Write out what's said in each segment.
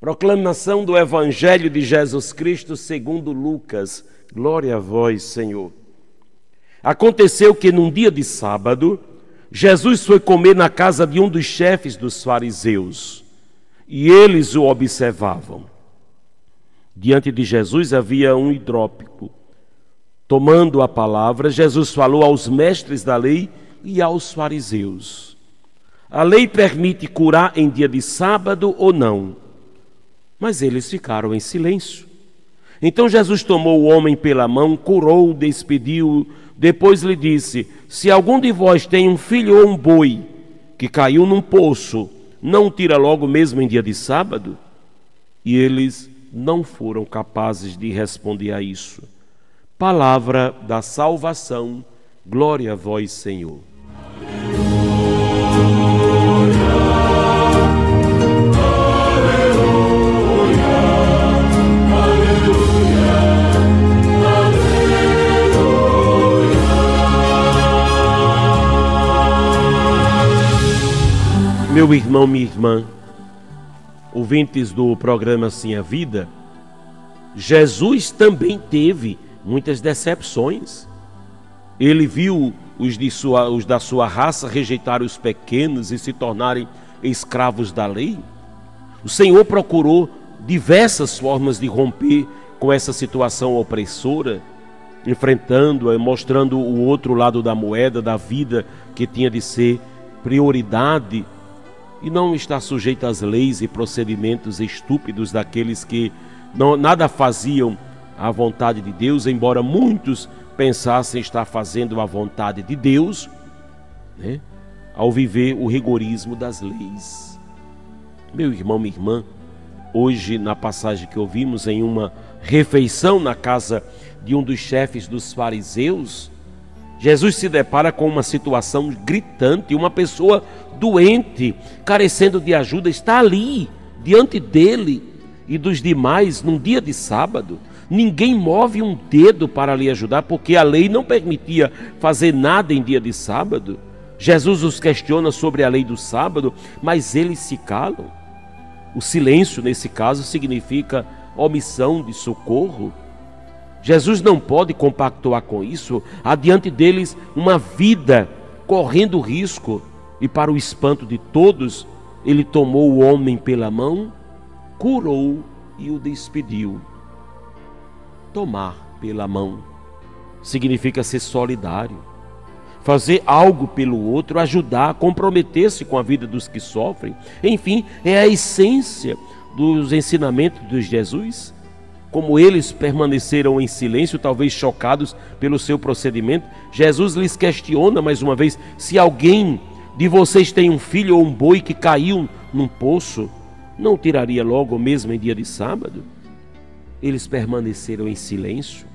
Proclamação do Evangelho de Jesus Cristo segundo Lucas. Glória a vós, Senhor. Aconteceu que num dia de sábado, Jesus foi comer na casa de um dos chefes dos fariseus, e eles o observavam. Diante de Jesus havia um hidrópico. Tomando a palavra, Jesus falou aos mestres da lei e aos fariseus: A lei permite curar em dia de sábado ou não? Mas eles ficaram em silêncio. Então Jesus tomou o homem pela mão, curou, despediu, depois lhe disse: Se algum de vós tem um filho ou um boi que caiu num poço, não tira logo mesmo em dia de sábado? E eles não foram capazes de responder a isso. Palavra da salvação, glória a vós, Senhor. Meu irmão, minha irmã, ouvintes do programa Sim a Vida, Jesus também teve muitas decepções. Ele viu os, sua, os da sua raça rejeitarem os pequenos e se tornarem escravos da lei. O Senhor procurou diversas formas de romper com essa situação opressora, enfrentando, mostrando o outro lado da moeda, da vida que tinha de ser prioridade e não está sujeito às leis e procedimentos estúpidos daqueles que não, nada faziam à vontade de Deus, embora muitos pensassem estar fazendo a vontade de Deus, né, ao viver o rigorismo das leis. Meu irmão, minha irmã, hoje na passagem que ouvimos em uma refeição na casa de um dos chefes dos fariseus, Jesus se depara com uma situação gritante, uma pessoa doente, carecendo de ajuda, está ali, diante dele e dos demais, num dia de sábado. Ninguém move um dedo para lhe ajudar, porque a lei não permitia fazer nada em dia de sábado. Jesus os questiona sobre a lei do sábado, mas eles se calam. O silêncio, nesse caso, significa omissão de socorro. Jesus não pode compactuar com isso, adiante deles uma vida correndo risco, e para o espanto de todos, ele tomou o homem pela mão, curou e o despediu. Tomar pela mão significa ser solidário, fazer algo pelo outro, ajudar, comprometer-se com a vida dos que sofrem. Enfim, é a essência dos ensinamentos de Jesus como eles permaneceram em silêncio, talvez chocados pelo seu procedimento, Jesus lhes questiona mais uma vez: se alguém de vocês tem um filho ou um boi que caiu num poço, não tiraria logo mesmo em dia de sábado? Eles permaneceram em silêncio,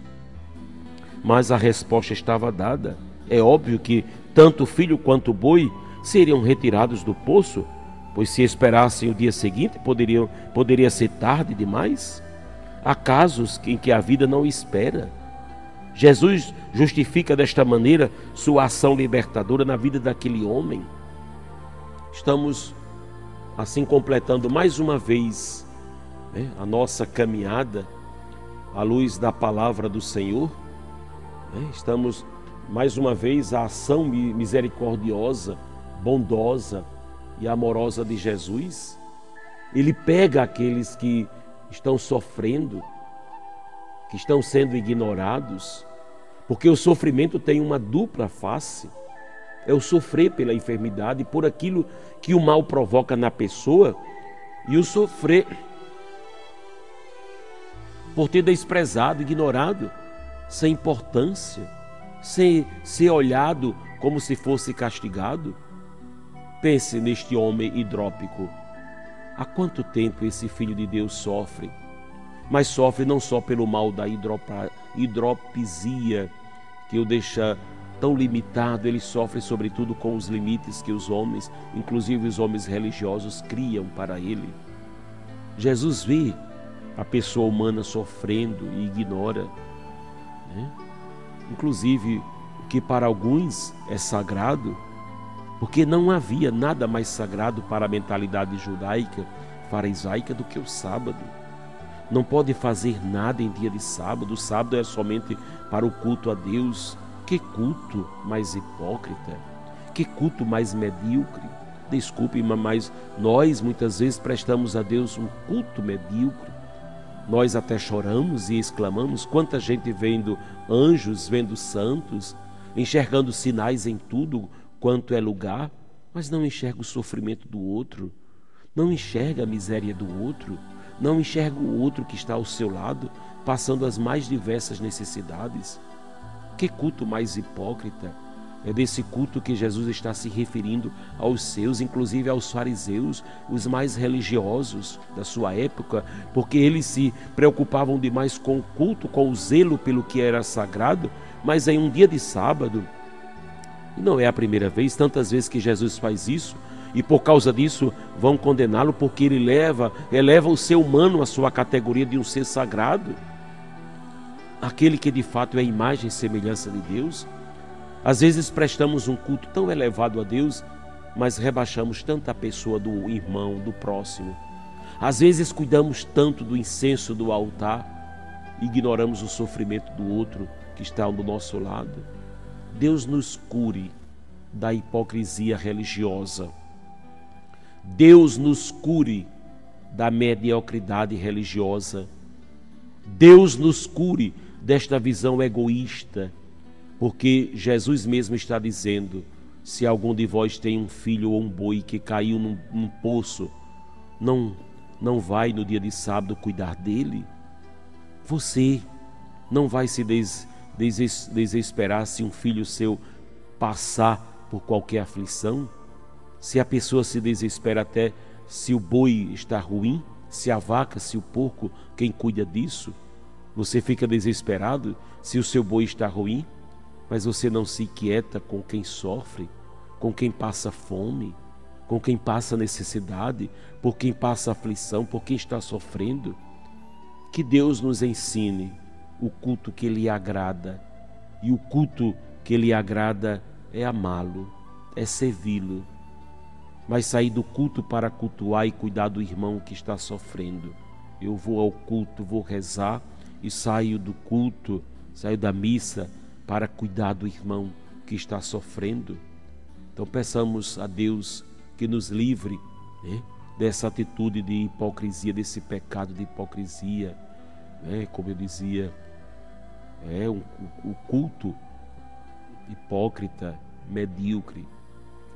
mas a resposta estava dada. É óbvio que tanto o filho quanto o boi seriam retirados do poço, pois se esperassem o dia seguinte, poderiam, poderia ser tarde demais. Há casos em que a vida não espera. Jesus justifica desta maneira sua ação libertadora na vida daquele homem. Estamos assim completando mais uma vez né, a nossa caminhada à luz da palavra do Senhor. Né, estamos mais uma vez a ação misericordiosa, bondosa e amorosa de Jesus. Ele pega aqueles que estão sofrendo, que estão sendo ignorados, porque o sofrimento tem uma dupla face. É o sofrer pela enfermidade, por aquilo que o mal provoca na pessoa, e o sofrer por ter desprezado, ignorado, sem importância, sem ser olhado como se fosse castigado. Pense neste homem hidrópico Há quanto tempo esse filho de Deus sofre? Mas sofre não só pelo mal da hidropa, hidropisia, que o deixa tão limitado, ele sofre sobretudo com os limites que os homens, inclusive os homens religiosos, criam para ele. Jesus vê a pessoa humana sofrendo e ignora. Né? Inclusive, o que para alguns é sagrado, porque não havia nada mais sagrado para a mentalidade judaica, farisaica, do que o sábado. Não pode fazer nada em dia de sábado, o sábado é somente para o culto a Deus. Que culto mais hipócrita, que culto mais medíocre. Desculpe, mas nós muitas vezes prestamos a Deus um culto medíocre. Nós até choramos e exclamamos: quanta gente vendo anjos, vendo santos, enxergando sinais em tudo quanto é lugar, mas não enxerga o sofrimento do outro, não enxerga a miséria do outro, não enxerga o outro que está ao seu lado, passando as mais diversas necessidades. Que culto mais hipócrita! É desse culto que Jesus está se referindo aos seus, inclusive aos fariseus, os mais religiosos da sua época, porque eles se preocupavam demais com o culto, com o zelo pelo que era sagrado, mas em um dia de sábado, e não é a primeira vez, tantas vezes que Jesus faz isso, e por causa disso vão condená-lo, porque ele leva, eleva o ser humano à sua categoria de um ser sagrado, aquele que de fato é a imagem e semelhança de Deus. Às vezes prestamos um culto tão elevado a Deus, mas rebaixamos tanta pessoa do irmão, do próximo. Às vezes cuidamos tanto do incenso do altar, ignoramos o sofrimento do outro que está do nosso lado. Deus nos cure da hipocrisia religiosa. Deus nos cure da mediocridade religiosa. Deus nos cure desta visão egoísta porque Jesus mesmo está dizendo: se algum de vós tem um filho ou um boi que caiu num, num poço, não, não vai no dia de sábado cuidar dele? Você não vai se des, des, desesperar se um filho seu passar por qualquer aflição? Se a pessoa se desespera até se o boi está ruim, se a vaca, se o porco, quem cuida disso? Você fica desesperado se o seu boi está ruim? mas você não se inquieta com quem sofre, com quem passa fome, com quem passa necessidade, por quem passa aflição, por quem está sofrendo. Que Deus nos ensine o culto que lhe agrada, e o culto que lhe agrada é amá-lo, é servi-lo. Mas sair do culto para cultuar e cuidar do irmão que está sofrendo. Eu vou ao culto, vou rezar e saio do culto, saio da missa para cuidar do irmão que está sofrendo. Então peçamos a Deus que nos livre né, dessa atitude de hipocrisia, desse pecado de hipocrisia. Né, como eu dizia, é um, o culto hipócrita, medíocre.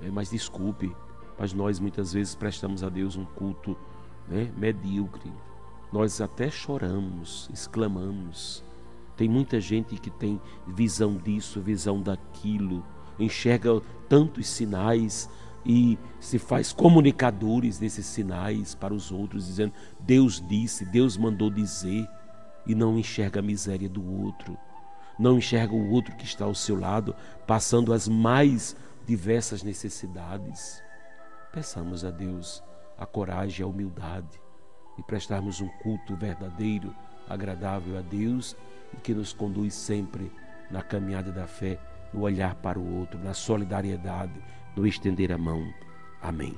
É, mas desculpe, mas nós muitas vezes prestamos a Deus um culto né, medíocre. Nós até choramos, exclamamos, tem muita gente que tem visão disso, visão daquilo, enxerga tantos sinais e se faz comunicadores desses sinais para os outros, dizendo: Deus disse, Deus mandou dizer, e não enxerga a miséria do outro, não enxerga o outro que está ao seu lado, passando as mais diversas necessidades. Peçamos a Deus a coragem a humildade e prestarmos um culto verdadeiro, agradável a Deus e que nos conduz sempre na caminhada da fé, no olhar para o outro, na solidariedade, no estender a mão. Amém.